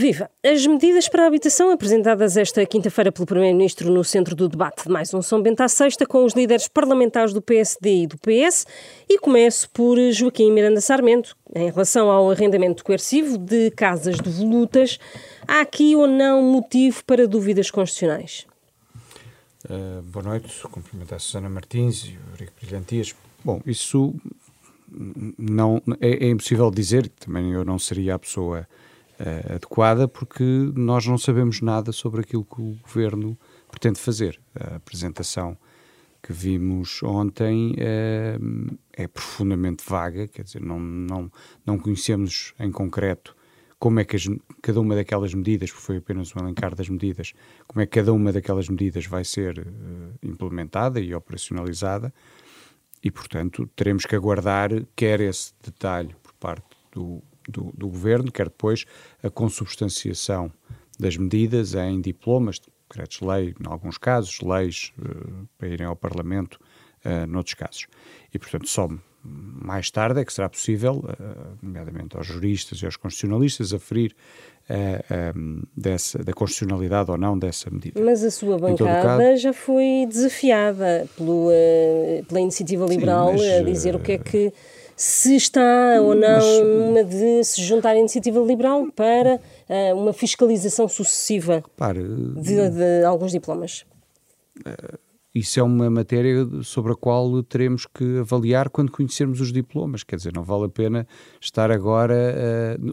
Viva! As medidas para a habitação apresentadas esta quinta-feira pelo Primeiro-Ministro no centro do debate de mais um São Bento à Sexta com os líderes parlamentares do PSD e do PS e começo por Joaquim Miranda Sarmento. Em relação ao arrendamento coercivo de casas devolutas, há aqui ou não motivo para dúvidas constitucionais? Uh, boa noite, cumprimentar a Susana Martins e o Eurico Brilhantias. Bom, isso não é, é impossível dizer, também eu não seria a pessoa uh, adequada, porque nós não sabemos nada sobre aquilo que o governo pretende fazer. A apresentação que vimos ontem é, é profundamente vaga, quer dizer, não, não, não conhecemos em concreto como é que as, cada uma daquelas medidas, porque foi apenas um elencar das medidas, como é que cada uma daquelas medidas vai ser uh, implementada e operacionalizada, e, portanto, teremos que aguardar quer esse detalhe por parte do, do, do Governo, quer depois a consubstanciação das medidas em diplomas, decretos-lei, em alguns casos, leis uh, para irem ao Parlamento, uh, noutros casos. E, portanto, só mais tarde é que será possível, uh, nomeadamente aos juristas e aos constitucionalistas, aferir uh, dessa, da constitucionalidade ou não dessa medida. Mas a sua bancada caso, já foi desafiada pelo, pela iniciativa liberal sim, mas, a dizer o que é que se está ou não mas, uma de se juntar à iniciativa liberal para uh, uma fiscalização sucessiva repare, de, de, alguns diplomas. Isso é uma matéria sobre a qual teremos que avaliar quando conhecermos os diplomas. Quer dizer, não vale a pena estar agora.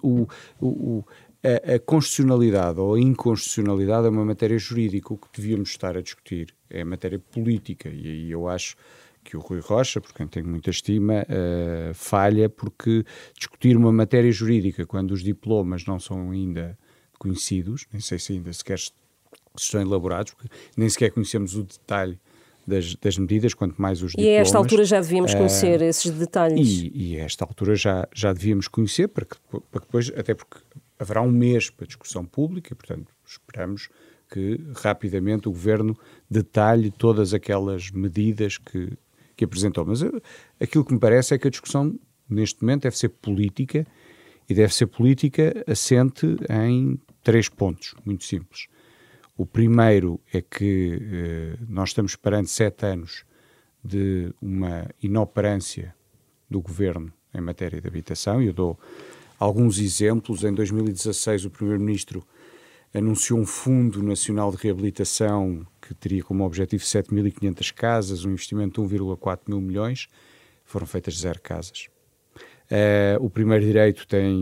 Uh, o, o, a, a, constitucionalidade ou a inconstitucionalidade é uma matéria jurídica. O que devíamos estar a discutir é a matéria política. E aí eu acho que o Rui Rocha, por quem tenho muita estima, uh, falha porque discutir uma matéria jurídica quando os diplomas não são ainda conhecidos, nem sei se ainda sequer estão elaborados, porque nem sequer conhecemos o detalhe das, das, medidas, quanto mais os diplomas. E a esta altura já devíamos uh, conhecer esses detalhes. E, e, a esta altura já, já devíamos conhecer, para que, para que depois, até porque haverá um mês para discussão pública, e, portanto, esperamos que rapidamente o Governo detalhe todas aquelas medidas que, que apresentou. Mas uh, aquilo que me parece é que a discussão, neste momento, deve ser política, e deve ser política assente em três pontos, muito simples. O primeiro é que eh, nós estamos perante sete anos de uma inoperância do governo em matéria de habitação. Eu dou alguns exemplos. Em 2016, o Primeiro-Ministro anunciou um Fundo Nacional de Reabilitação que teria como objetivo 7.500 casas, um investimento de 1,4 mil milhões. Foram feitas zero casas. Uh, o primeiro direito tem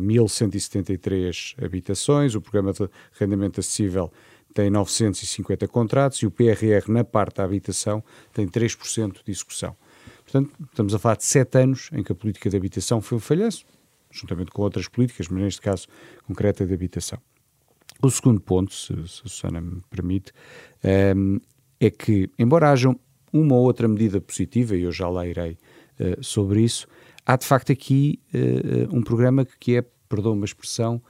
1.173 habitações, o programa de arrendamento acessível tem 950 contratos e o PRR, na parte da habitação, tem 3% de execução. Portanto, estamos a falar de sete anos em que a política de habitação foi um falhanço, juntamente com outras políticas, mas neste caso concreta de habitação. O segundo ponto, se, se a Susana me permite, um, ehm, é que, embora haja uma ou outra medida positiva, e eu já lá irei uh, sobre isso, há de facto aqui uh, um programa que, é, perdão uma expressão,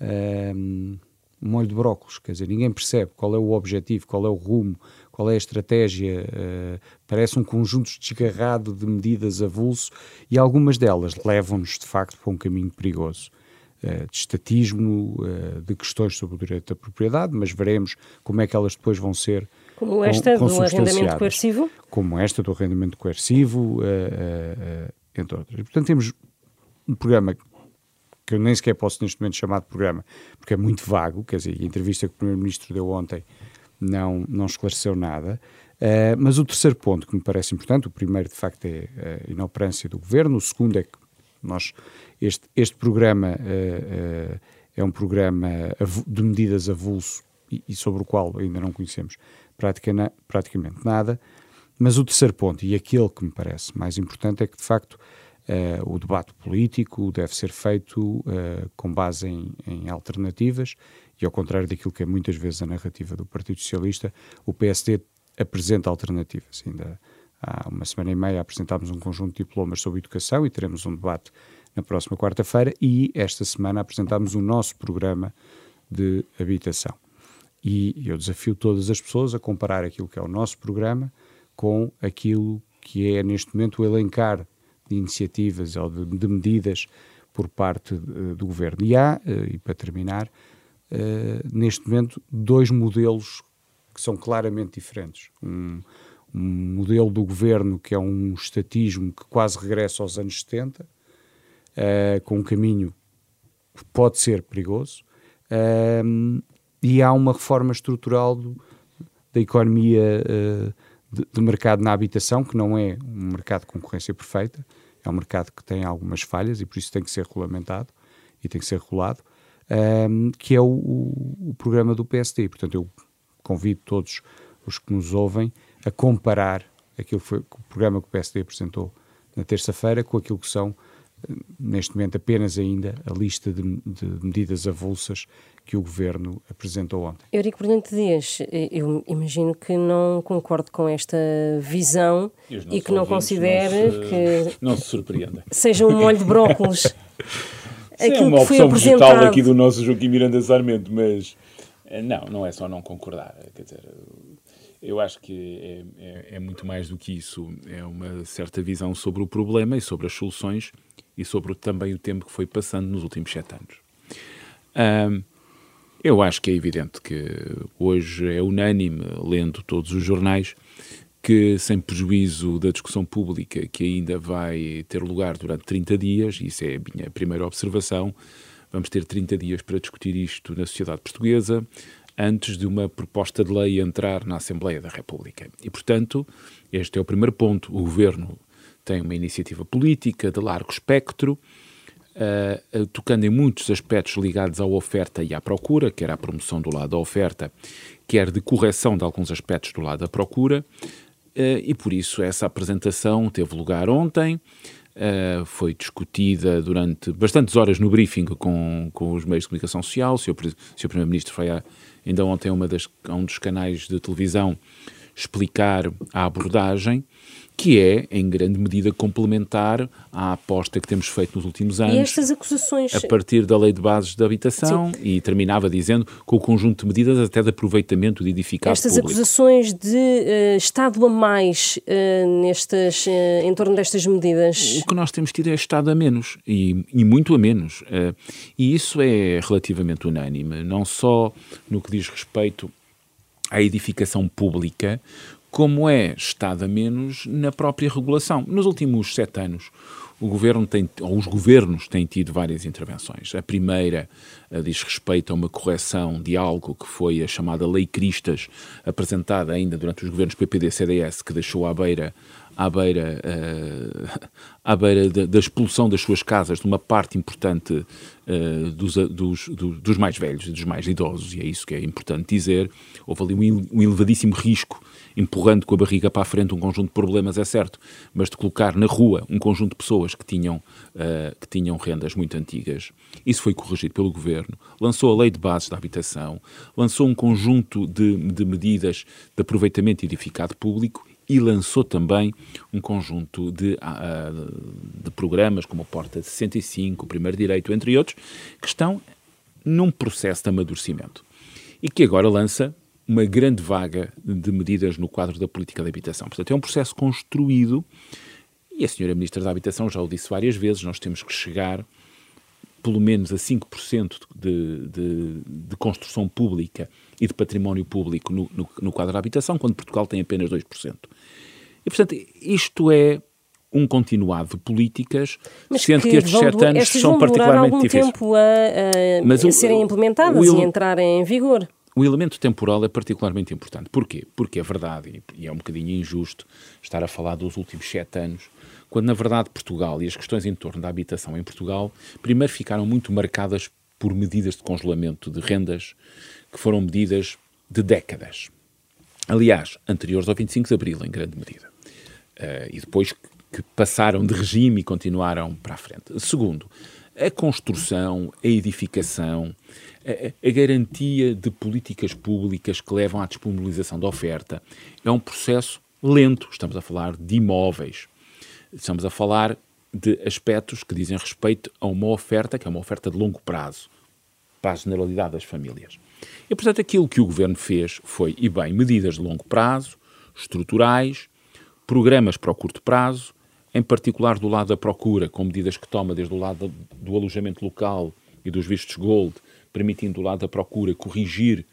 um, molho de brócolos, quer dizer, ninguém percebe qual é o objetivo, qual é o rumo, qual é a estratégia, uh, parece um conjunto desgarrado de medidas avulso e algumas delas levam-nos de facto para um caminho perigoso. Uh, de estatismo, uh, de questões sobre o direito da propriedade, mas veremos como é que elas depois vão ser como esta do arrendamento coercivo? Como esta do arrendamento coercivo, entre outras. Portanto, temos um programa que eu nem sequer posso neste momento chamar de programa, porque é muito vago, quer dizer, a entrevista que o Primeiro-Ministro deu ontem não, não esclareceu nada. Uh, mas o terceiro ponto que me parece importante, o primeiro de facto é a inoperância do Governo, o segundo é que nós, este, este programa uh, uh, é um programa de medidas avulso e, e, sobre o qual ainda não conhecemos pratica, praticamente nada. Mas o terceiro ponto, e aquele que me parece mais importante, é que de facto Uh, o debate político deve ser feito com base em, em, alternativas e, ao contrário daquilo que é muitas vezes a narrativa do Partido Socialista, o PSD apresenta alternativas. Ainda há uma semana e meia apresentámos um conjunto de diplomas sobre educação e teremos um debate na próxima quarta-feira e esta semana apresentámos o nosso programa de habitação. E eu desafio todas as pessoas a comparar aquilo que é o nosso programa com aquilo que é neste momento o elencar de iniciativas ou de, de medidas por parte do governo. E há, e para terminar, neste momento, dois modelos que são claramente diferentes. Um, um modelo do governo que é um estatismo que quase regressa aos anos 70, uh, com um caminho que pode ser perigoso, uh, e há uma reforma estrutural do, da economia uh, de, de, mercado na habitação, que não é um mercado de concorrência perfeita, é um mercado que tem algumas falhas e por isso tem que ser regulamentado e tem que ser regulado, que é o, o, o programa do PSD. Portanto, eu convido todos os que nos ouvem a comparar aquilo que foi o programa que o PSD apresentou na terça-feira com aquilo que são, neste momento, apenas ainda a lista de, de medidas avulsas que o Governo apresentou ontem. Eurico Brilhante Dias, eh, eu imagino que não concordo com esta visão e, e que não considere não se, que não se surpreenda. seja um molho de brócolis. Aquilo é uma opção vegetal aqui do nosso Joaquim Miranda Sarmento, mas eh, não, não é só não concordar. Quer dizer, eu acho que é, é, é, muito mais do que isso. É uma certa visão sobre o problema e sobre as soluções e sobre também o tempo que foi passando nos últimos sete anos. Um, eu acho que é evidente que hoje é unânime, lendo todos os jornais, que, sem prejuízo da discussão pública que ainda vai ter lugar durante 30 dias, isso é a minha primeira observação, vamos ter 30 dias para discutir isto na sociedade portuguesa, antes de uma proposta de lei entrar na Assembleia da República. E, portanto, este é o primeiro ponto. O Governo tem uma iniciativa política de largo espectro, uh, tocando em muitos aspectos ligados à oferta e à procura, quer à promoção do lado da oferta, quer de correção de alguns aspectos do lado da procura, uh, e por isso essa apresentação teve lugar ontem. Uh, foi discutida durante bastantes horas no briefing com, com os meios de comunicação social. O Sr. Primeiro-Ministro foi a, ainda ontem uma das, um dos canais de televisão explicar a abordagem, que é, em grande medida, complementar à aposta que temos feito nos últimos anos. E estas acusações. A partir da Lei de Bases de Habitação, Sim. e terminava dizendo com o conjunto de medidas até de aproveitamento de edificar Estas público. acusações de uh, Estado a mais uh, nestas, uh, em torno destas medidas. O que nós temos tido é Estado a menos, e, e muito a menos. e isso é relativamente unânime, não só no que diz respeito à edificação pública, como é estado a menos na própria regulação. Nos últimos sete anos, o governo tem, ou os governos têm tido várias intervenções. A primeira uh, diz respeito a uma correção de algo que foi a chamada Lei Cristas, apresentada ainda durante os governos PPD-CDS, que deixou à beira à beira, uh, à beira da, da, expulsão das suas casas de uma parte importante uh, dos, dos, dos, mais velhos, dos mais idosos, e é isso que é importante dizer. Houve ali um, elevadíssimo risco, empurrando com a barriga para a frente um conjunto de problemas, é certo, mas de colocar na rua um conjunto de pessoas que tinham, uh, que tinham rendas muito antigas. Isso foi corrigido pelo Governo, lançou a Lei de Bases da Habitação, lançou um conjunto de, de medidas de aproveitamento edificado público e lançou também um conjunto de, ah, ah, de programas como a Porta 65, o Primeiro Direito, entre outros, que estão num processo de amadurecimento e que agora lança uma grande vaga de medidas no quadro da política de habitação. Portanto, é um processo construído e a senhora Ministra da Habitação já o disse várias vezes, nós temos que chegar pelo menos a 5% de, de, de construção pública e de património público no, no, no, quadro da habitação, quando Portugal tem apenas 2%. E, portanto, isto é um continuado de políticas, Mas sendo que, que estes sete anos são particularmente algum difíceis. tempo a, a, Mas a serem implementadas e entrarem em vigor. O elemento temporal é particularmente importante. Porquê? Porque é verdade, e é um bocadinho injusto estar a falar dos últimos sete anos, quando na verdade Portugal e as questões em torno da habitação em Portugal primeiro ficaram muito marcadas por medidas de congelamento de rendas que foram medidas de décadas. Aliás, anteriores ao 25 de Abril, em grande medida. Uh, e depois que passaram de regime e continuaram para a frente. Segundo, a construção, a edificação, a, a, garantia de políticas públicas que levam à disponibilização da oferta é um processo lento. Estamos a falar de imóveis, Estamos a falar de aspectos que dizem respeito a uma oferta que é uma oferta de longo prazo para a generalidade das famílias. E, portanto, aquilo que o governo fez foi, e bem, medidas de longo prazo, estruturais, programas para o curto prazo, em particular do lado da procura, com medidas que toma desde o lado do alojamento local e dos vistos gold, permitindo do lado da procura corrigir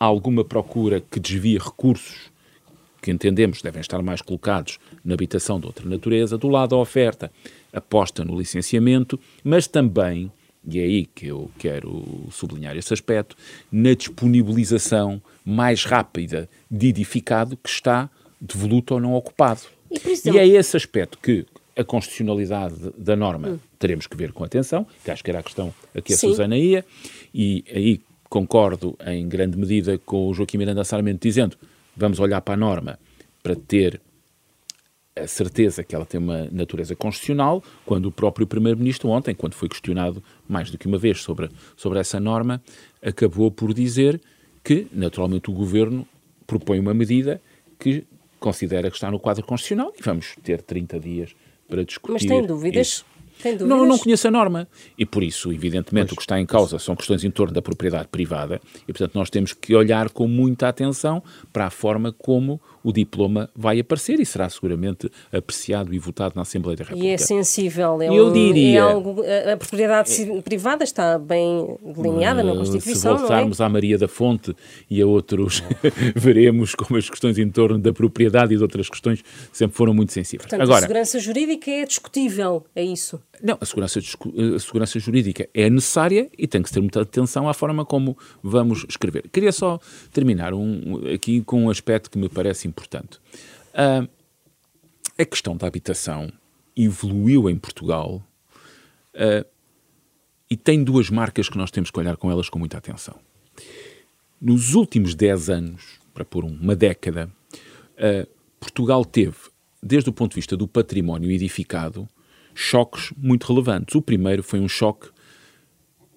alguma procura que desvia recursos que entendemos devem estar mais colocados na habitação de outra natureza, do lado da oferta, aposta no licenciamento, mas também, e é aí que eu quero sublinhar esse aspecto, na disponibilização mais rápida de edificado que está devoluto ou não ocupado. E, e é esse aspecto que a constitucionalidade da norma hum. teremos que ver com atenção, que acho que era a questão a que a Sim. Susana ia, e aí concordo em grande medida com o Joaquim Miranda Sarmento dizendo vamos olhar para a norma para ter a certeza que ela tem uma natureza constitucional, quando o próprio Primeiro-Ministro ontem, quando foi questionado mais do que uma vez sobre, sobre essa norma, acabou por dizer que, naturalmente, o Governo propõe uma medida que considera que está no quadro constitucional e vamos ter 30 dias para discutir. Mas tem dúvidas? Isso. Tem dúvidas? Não, não conheço a norma. E por isso, evidentemente, pois, o que está em causa são questões em torno da propriedade privada e, portanto, nós temos que olhar com muita atenção para a forma como o diploma vai aparecer e será seguramente apreciado e votado na Assembleia da República. E é sensível, é, Eu um, diria, é algo, a propriedade é, privada está bem delineada na Constituição, Se voltarmos é? à Maria da Fonte e a outros, veremos como as questões em torno da propriedade e de outras questões sempre foram muito sensíveis. Portanto, Agora, a segurança jurídica é discutível, é isso? Não, a segurança, a segurança jurídica é necessária e tem que ter muita atenção à forma como vamos escrever. Queria só terminar um, aqui com um aspecto que me parece importante. Uh, a questão da habitação evoluiu em Portugal uh, e tem duas marcas que nós temos que olhar com elas com muita atenção. Nos últimos 10 anos, para pôr uma década, uh, Portugal teve, desde o ponto de vista do património edificado, choques muito relevantes. O primeiro foi um choque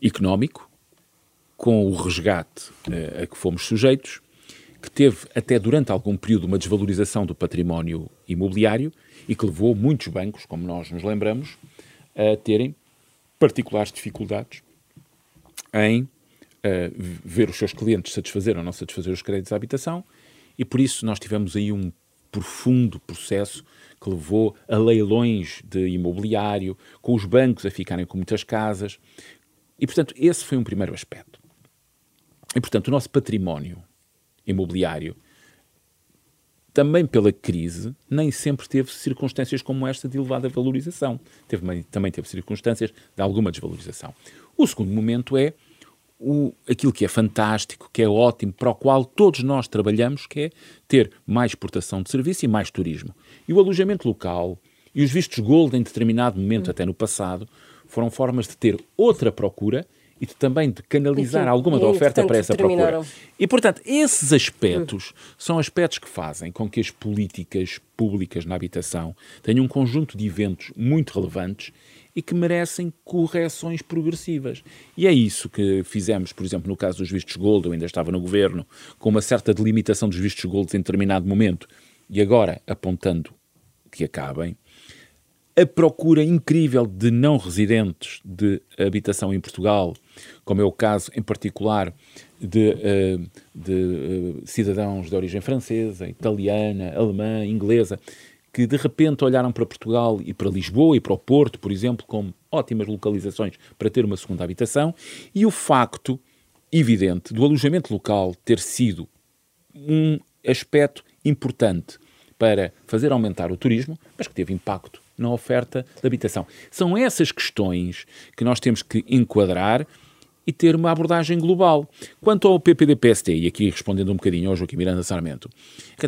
económico, com o resgate uh, a que fomos sujeitos, que teve até durante algum período uma desvalorização do património imobiliário e que levou muitos bancos, como nós nos lembramos, a terem particulares dificuldades em uh, ver os seus clientes satisfazer ou não satisfazer os créditos de habitação e por isso nós tivemos aí um profundo processo que levou a leilões de imobiliário, com os bancos a ficarem com muitas casas. E, portanto, esse foi um primeiro aspecto. E, portanto, o nosso património imobiliário, também pela crise, nem sempre teve circunstâncias como esta de elevada valorização. Teve, também teve circunstâncias de alguma desvalorização. O segundo momento é o, aquilo que é fantástico, que é ótimo, para o qual todos nós trabalhamos, que é ter mais exportação de serviço e mais turismo. E o alojamento local e os vistos gold em determinado momento, hum. até no passado, foram formas de ter outra procura e de, também de canalizar Enfim, alguma da oferta para essa procura. E, portanto, esses aspectos hum. são aspectos que fazem com que as políticas públicas na habitação tenham um conjunto de eventos muito relevantes e que merecem correções progressivas. E é isso que fizemos, por exemplo, no caso dos vistos gold, eu ainda estava no governo, com uma certa delimitação dos vistos gold em determinado momento, e agora apontando que acabem, a procura incrível de não residentes de habitação em Portugal, como é o caso em particular de, uh, de uh, cidadãos de origem francesa, italiana, alemã, inglesa, que de repente olharam para Portugal e para Lisboa e para o Porto, por exemplo, como ótimas localizações para ter uma segunda habitação, e o facto evidente do alojamento local ter sido um aspecto importante para fazer aumentar o turismo, mas que teve impacto na oferta de habitação. São essas questões que nós temos que enquadrar e ter uma abordagem global. Quanto ao PPD-PST, e aqui respondendo um bocadinho ao Joaquim Miranda Sarmento,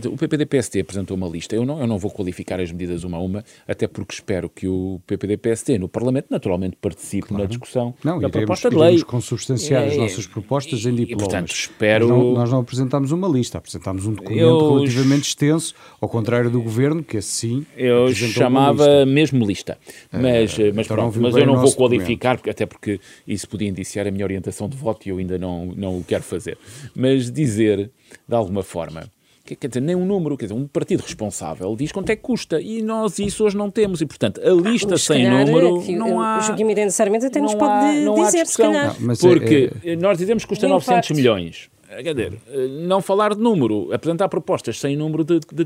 o PPD-PST apresentou uma lista, eu não, eu não vou qualificar as medidas uma a uma, até porque espero que o PPD-PST no Parlamento naturalmente participe claro. na discussão não, da iremos, proposta de lei. Iremos consubstanciar é, as nossas propostas em diplomas. E, portanto, espero... Nós não, nós não apresentámos uma lista, apresentámos um documento eu... relativamente extenso, ao contrário do Governo, que assim Eu chamava mesmo lista, mas, é, mas então pronto, mas eu não vou qualificar, porque, até porque isso podia indiciar a minha orientação de voto e eu ainda não, não o quero fazer. Mas dizer, de alguma forma, quer dizer, nem um número, quer dizer, um partido responsável diz quanto é que custa e nós isso hoje não temos e, portanto, a lista ah, sem calhar, número não há... O Joaquim Miranda necessariamente até nos pode há, dizer, se calhar. Não, Porque é, é... nós dizemos que custa 900 milhões. Quer dizer, não falar de número, apresentar propostas sem número de. de, de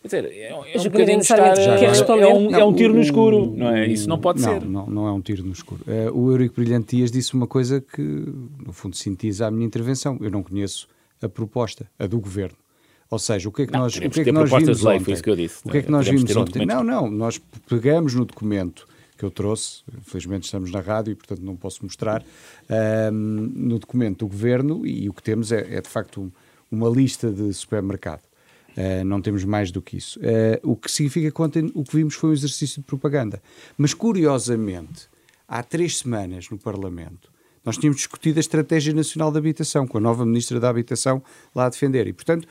quer dizer, é, é um bocadinho estar, é, um, é um tiro no escuro, não é? Isso não pode não, ser. Não, não é um tiro no escuro. Uh, o Eurico Brilhante Dias disse uma coisa que, no fundo, sintetiza a minha intervenção. Eu não conheço a proposta, a do governo. Ou seja, o que é que não, nós, o que é que nós vimos lei, ontem? Que o que é que nós vimos ontem? Não, não, nós pegamos no documento que eu trouxe, infelizmente estamos na rádio e portanto não posso mostrar, um, no documento do governo e o que temos é, é de facto uma lista de supermercado. Uh, não temos mais do que isso. Uh, o que significa que ontem o que vimos foi um exercício de propaganda. Mas curiosamente, há três semanas no Parlamento, nós tínhamos discutido a Estratégia Nacional de Habitação, com a nova Ministra da Habitação lá a defender. E, portanto,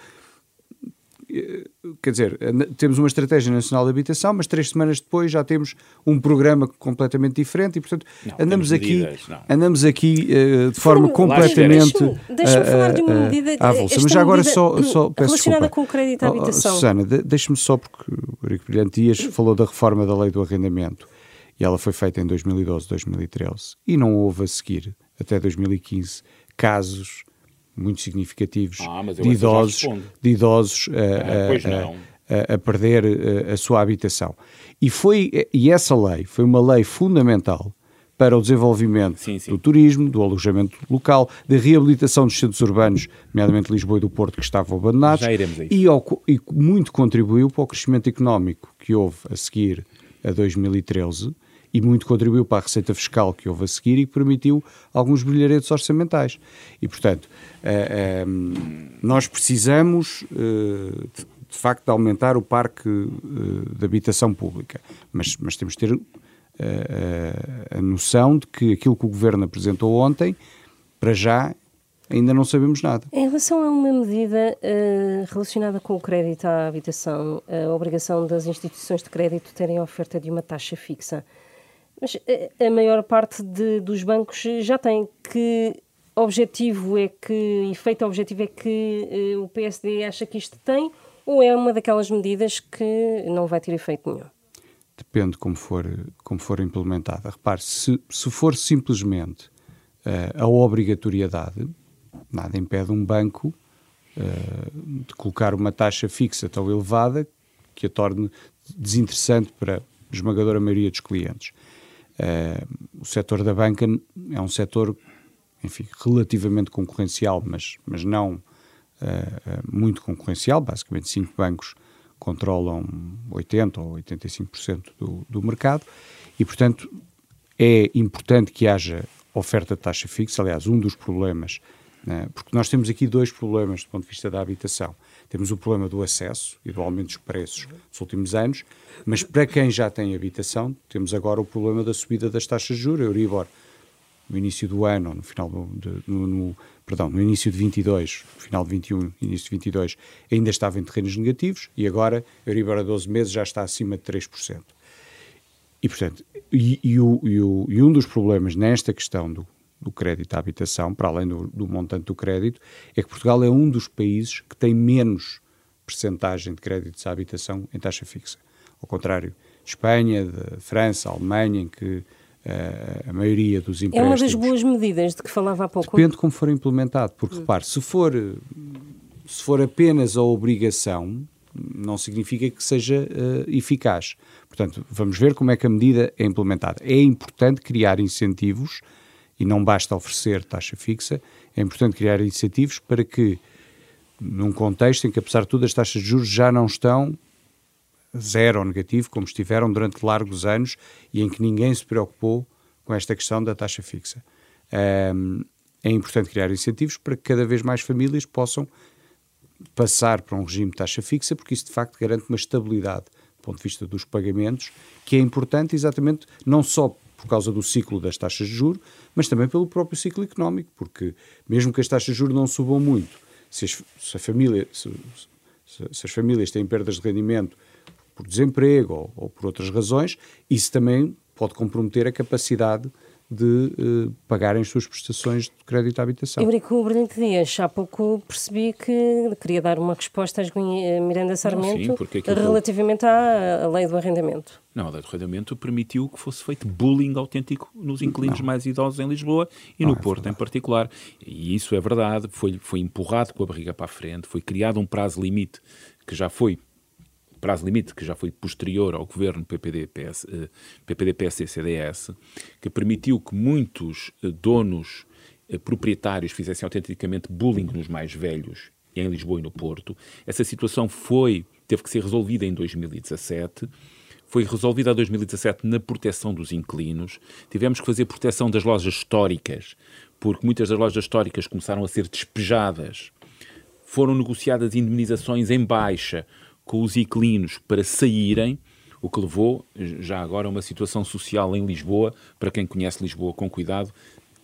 quer dizer, temos uma estratégia nacional de habitação, mas três semanas depois já temos um programa completamente diferente e, portanto, não, andamos, aqui, medidas, andamos aqui uh, de forma completamente. Deixa-me falar de uma medida. Mas já agora só, só peço relacionada desculpa. com o crédito à habitação. Oh, Susana, deixe-me só, porque o Eurico Brilhante Dias falou da reforma da lei do arrendamento e ela foi feita em 2012, 2013 e não houve a seguir, até 2015, casos muito significativos ah, de idosos, de idosos a, a, a, a perder a, a, sua habitação. E, foi, e essa lei foi uma lei fundamental para o desenvolvimento sim, sim. do turismo, do alojamento local, da reabilitação dos centros urbanos, nomeadamente Lisboa e do Porto, que estavam abandonados, e, ao, e muito contribuiu para o crescimento económico que houve a seguir a 2013 e muito contribuiu para a receita fiscal que houve a seguir e que permitiu alguns brilharetos orçamentais. E, portanto, uh, uh, nós precisamos, uh, de, de, facto, de aumentar o parque de habitação pública, mas, mas temos de ter a noção de que aquilo que o Governo apresentou ontem, para já, ainda não sabemos nada. Em relação a uma medida uh, relacionada com o crédito à habitação, a obrigação das instituições de crédito terem a oferta de uma taxa fixa, mas eh, a maior parte de, dos bancos já tem. Que objetivo é que, efeito objetivo é que uh, o PSD acha que isto tem, ou é uma daquelas medidas que não vai ter efeito nenhum? Depende como for, como for implementada. Repare, se, se for simplesmente uh, a obrigatoriedade, nada impede um banco uh, de colocar uma taxa fixa tão elevada que a torne desinteressante para a esmagadora maioria dos clientes. Uh, o setor da banca é um setor, enfim, relativamente concorrencial, mas, mas não uh, muito concorrencial. Basicamente, cinco bancos controlam 80% ou 85% do, do mercado e, portanto, é importante que haja oferta de taxa fixa. Aliás, um dos problemas, né, porque nós temos aqui dois problemas do ponto de vista da habitação. Temos o problema do acesso e do aumento dos preços nos últimos anos, mas para quem já tem habitação, temos agora o problema da subida das taxas de juros, Euribor, no início do ano, no final do, de, no, no, perdão, no início de 22, final de 21, início de 22, ainda estava em terrenos negativos e agora Euribor a 12 meses já está acima de 3%. E, portanto, e, e, o, e, o, e um dos problemas nesta questão do, do crédito à habitação, para além do, do, montante do crédito, é que Portugal é um dos países que tem menos percentagem de créditos à habitação em taxa fixa. Ao contrário de Espanha, de França, Alemanha, em que uh, a maioria dos empréstimos... É uma das boas medidas de que falava há pouco. Depende de como for implementado, porque, hum. repare, se for, se for apenas a obrigação, não significa que seja uh, eficaz. Portanto, vamos ver como é que a medida é implementada. É importante criar incentivos e não basta oferecer taxa fixa, é importante criar incentivos para que, num contexto em que, apesar de tudo, as taxas de juros já não estão zero ou negativo, como estiveram durante largos anos e em que ninguém se preocupou com esta questão da taxa fixa. Um, é importante criar incentivos para que cada vez mais famílias possam passar para um regime de taxa fixa, porque isso de facto garante uma estabilidade do ponto de vista dos pagamentos, que é importante exatamente não só por causa do ciclo das taxas de juros, mas também pelo próprio ciclo económico, porque mesmo que as taxas de juros não subam muito, se as, se família, se, se as famílias têm perdas de rendimento por desemprego ou, ou, por outras razões, isso também pode comprometer a capacidade de uh, pagarem as suas prestações de crédito à habitação. Eurico Brilhante Dias, há pouco percebi que queria dar uma resposta a Miranda Sarmento Sim, relativamente à lei do arrendamento. Não, a lei do arrendamento permitiu que fosse feito bullying autêntico nos inquilinos não. mais idosos em Lisboa e não no é Porto verdade. em particular. E isso é verdade, foi, foi empurrado com a barriga para a frente, foi criado um prazo limite que já foi prazo limite, que já foi posterior ao governo PPD-PS, PPD-PSD-CDS, que permitiu que muitos eh, donos eh, proprietários fizessem autenticamente bullying nos mais velhos, em Lisboa e no Porto. Essa situação foi, teve que ser resolvida em 2017 foi resolvida em 2017 na proteção dos inquilinos. Tivemos que fazer proteção das lojas históricas, porque muitas das lojas históricas começaram a ser despejadas. Foram negociadas indemnizações em baixa, com os inquilinos para saírem, o que levou já agora a uma situação social em Lisboa, para quem conhece Lisboa com cuidado,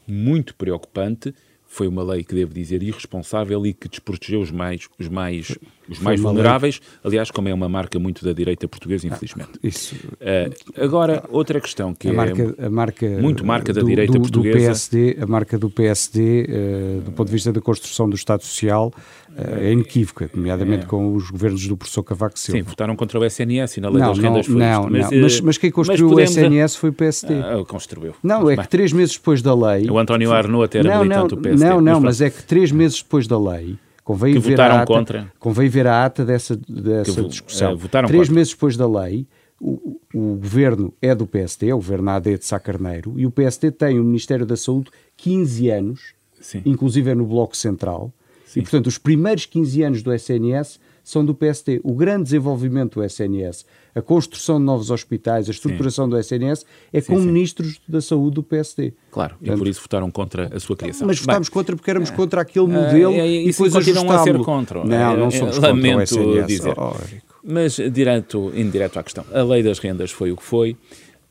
muito preocupante. Foi uma lei que, devo dizer, irresponsável e que desprotegeu os mais, os mais, os mais vulneráveis. Aliás, como é uma marca muito da direita portuguesa, infelizmente. Ah, isso. Uh, agora, outra questão que a marca, é a marca muito marca da do, direita do, portuguesa. Do PSD, a marca do PSD, uh, do ponto de vista da construção do Estado Social, é inequívoca, nomeadamente é. com os governos do professor Cavaco Silva. Sim, votaram contra o SNS e na lei não, das rendas não, foi não, isto. Mas, não. Mas, mas, quem construiu o SNS foi o PSD. Ah, construiu. Não, é que três meses depois da lei... O António Arnaud até era não, militante do PSD. Não, não, mas, mas é que três meses depois da lei... Convém que ver votaram a ata, contra. Convém ver a ata dessa, dessa discussão. Uh, três contra. meses depois da lei, o, o, governo é do PSD, é o governo AD de Sá Carneiro, e o PSD tem o Ministério da Saúde 15 anos, Sim. inclusive é no Bloco Central, Sim. E, portanto, os primeiros 15 anos do SNS são do PST. O grande desenvolvimento do SNS, a construção de novos hospitais, a estruturação sim. do SNS, é sim, com sim. ministros da saúde do PSD. Claro, Portanto, e por isso votaram contra a sua criação. Mas votámos Bem, contra porque éramos é, contra aquele modelo é, é, e depois continuam a ser contra. Não, não somos contra o SNS. Dizer. Oh, Mas, direto, indireto à questão, a lei das rendas foi o que foi.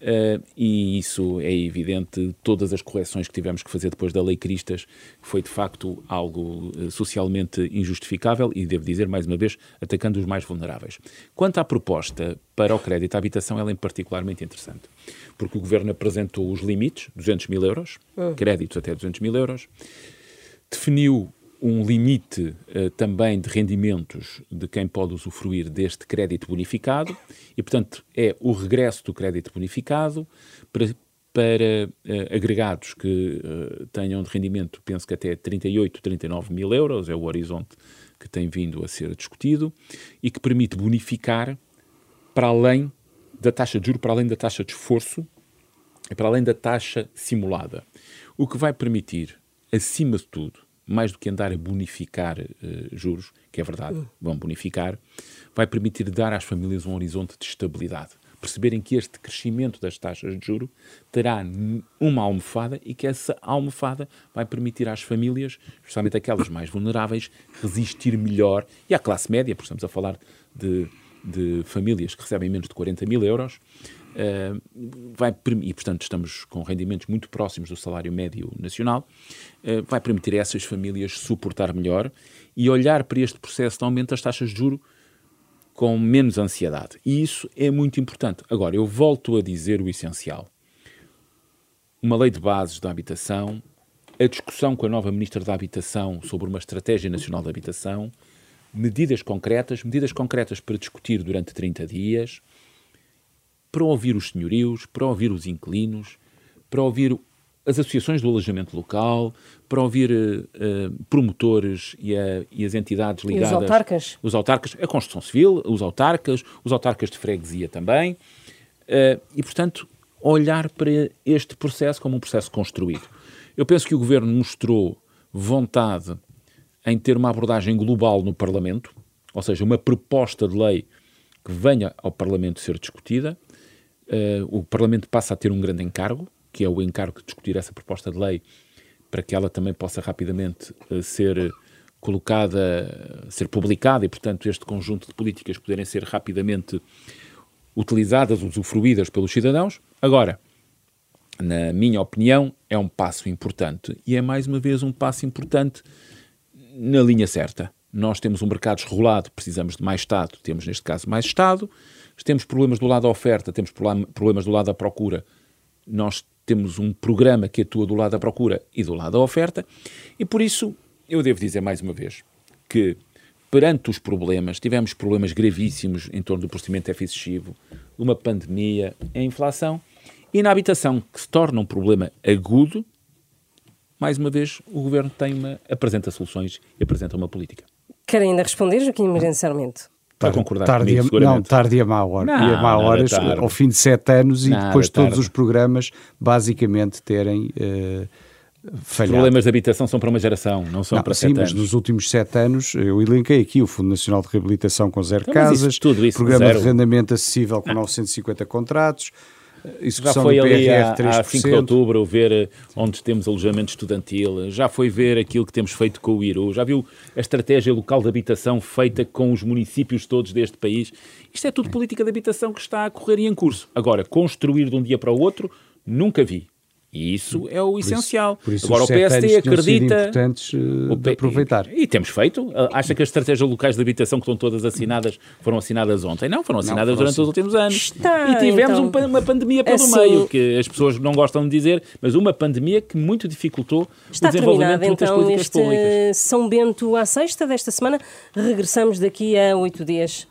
Uh, e isso é evidente, todas as correções que tivemos que fazer depois da Lei Cristas foi de facto algo uh, socialmente injustificável e, devo dizer mais uma vez, atacando os mais vulneráveis. Quanto à proposta para o crédito à habitação, ela é particularmente interessante, porque o Governo apresentou os limites, 200 mil euros, uhum. créditos até 200 mil euros, definiu um limite uh, também de rendimentos de quem pode usufruir deste crédito bonificado e, portanto, é o regresso do crédito bonificado para, para uh, agregados que uh, tenham de rendimento, penso que até 38, 39 mil euros, é o horizonte que tem vindo a ser discutido, e que permite bonificar para além da taxa de juro, para além da taxa de esforço e para além da taxa simulada. O que vai permitir, acima de tudo, mais do que andar a bonificar uh, juros, que é verdade, hum. vão bonificar, vai permitir dar às famílias um horizonte de estabilidade. Perceberem que este crescimento das taxas de juro terá uma almofada e que essa almofada vai permitir às famílias, especialmente aquelas mais vulneráveis, resistir melhor. E à classe média, porque estamos a falar de, de famílias que recebem menos de 40 mil euros, Uh, vai, e, portanto, estamos com rendimentos muito próximos do salário médio nacional, uh, vai permitir a essas famílias suportar melhor e olhar para este processo de aumento das taxas de juro com menos ansiedade. E isso é muito importante. Agora, eu volto a dizer o essencial. Uma lei de bases da habitação, a discussão com a nova Ministra da Habitação sobre uma estratégia nacional de habitação, medidas concretas, medidas concretas para discutir durante 30 dias, para ouvir os senhorios, para ouvir os inquilinos, para ouvir as associações do alojamento local, para ouvir uh, promotores e, a, e, as entidades ligadas. E os autarcas? Os autarcas, a construção civil, os autarcas, os autarcas de freguesia também. Uh, e, portanto, olhar para este processo como um processo construído. Eu penso que o Governo mostrou vontade em ter uma abordagem global no Parlamento, ou seja, uma proposta de lei que venha ao Parlamento ser discutida, uh, o Parlamento passa a ter um grande encargo, que é o encargo de discutir essa proposta de lei para que ela também possa rapidamente uh, ser colocada, ser publicada e, portanto, este conjunto de políticas poderem ser rapidamente utilizadas, usufruídas pelos cidadãos. Agora, na minha opinião, é um passo importante e é mais uma vez um passo importante na linha certa. Nós temos um mercado desregulado, precisamos de mais Estado, temos neste caso mais Estado. Temos problemas do lado da oferta, temos problemas do lado da procura, nós temos um programa que atua do lado da procura e do lado da oferta, e por isso eu devo dizer mais uma vez que perante os problemas, tivemos problemas gravíssimos em torno do procedimento déficit excessivo, uma pandemia, a inflação, e na habitação, que se torna um problema agudo, mais uma vez, o Governo tem uma, apresenta soluções e apresenta uma política. Quer ainda responder, Joaquim Maria Sarmento? Para concordar tarde comigo, a, Não, tarde e a má hora. Não, e a má horas tarde. ao fim de sete anos e depois todos tarde. os programas basicamente terem uh, Os falhado. problemas de habitação são para uma geração, não são Não, para sim, sete mas anos. nos últimos sete anos eu elenquei aqui o Fundo Nacional de Reabilitação com zero Então, mas isso- casas, tudo isso, Programa zero. de Arrendamento Acessível com 950 contratos, Já execução foi ali a, 3%. a 5 de outubro ver eh, onde temos alojamento estudantil, já foi ver aquilo que temos feito com o Iru, já viu a estratégia local de habitação feita com os municípios todos deste país. Isto é tudo política de habitação que está a correr e em curso. Agora, construir de um dia para o outro, nunca vi. E isso é o essencial. Por isso Agora, o PSD acredita. importantes de P- aproveitar. E, e temos feito. Ah, Acha que as estratégias locais de habitação que estão todas assinadas foram assinadas ontem? Não, foram assinadas foram durante assim. os últimos anos. Está, e tivemos então. um uma pandemia pelo Assim- meio, que as pessoas não gostam de dizer, mas uma pandemia que muito dificultou Está o desenvolvimento de muitas então políticas este públicas. São Bento à sexta desta semana. Regressamos daqui a oito dias.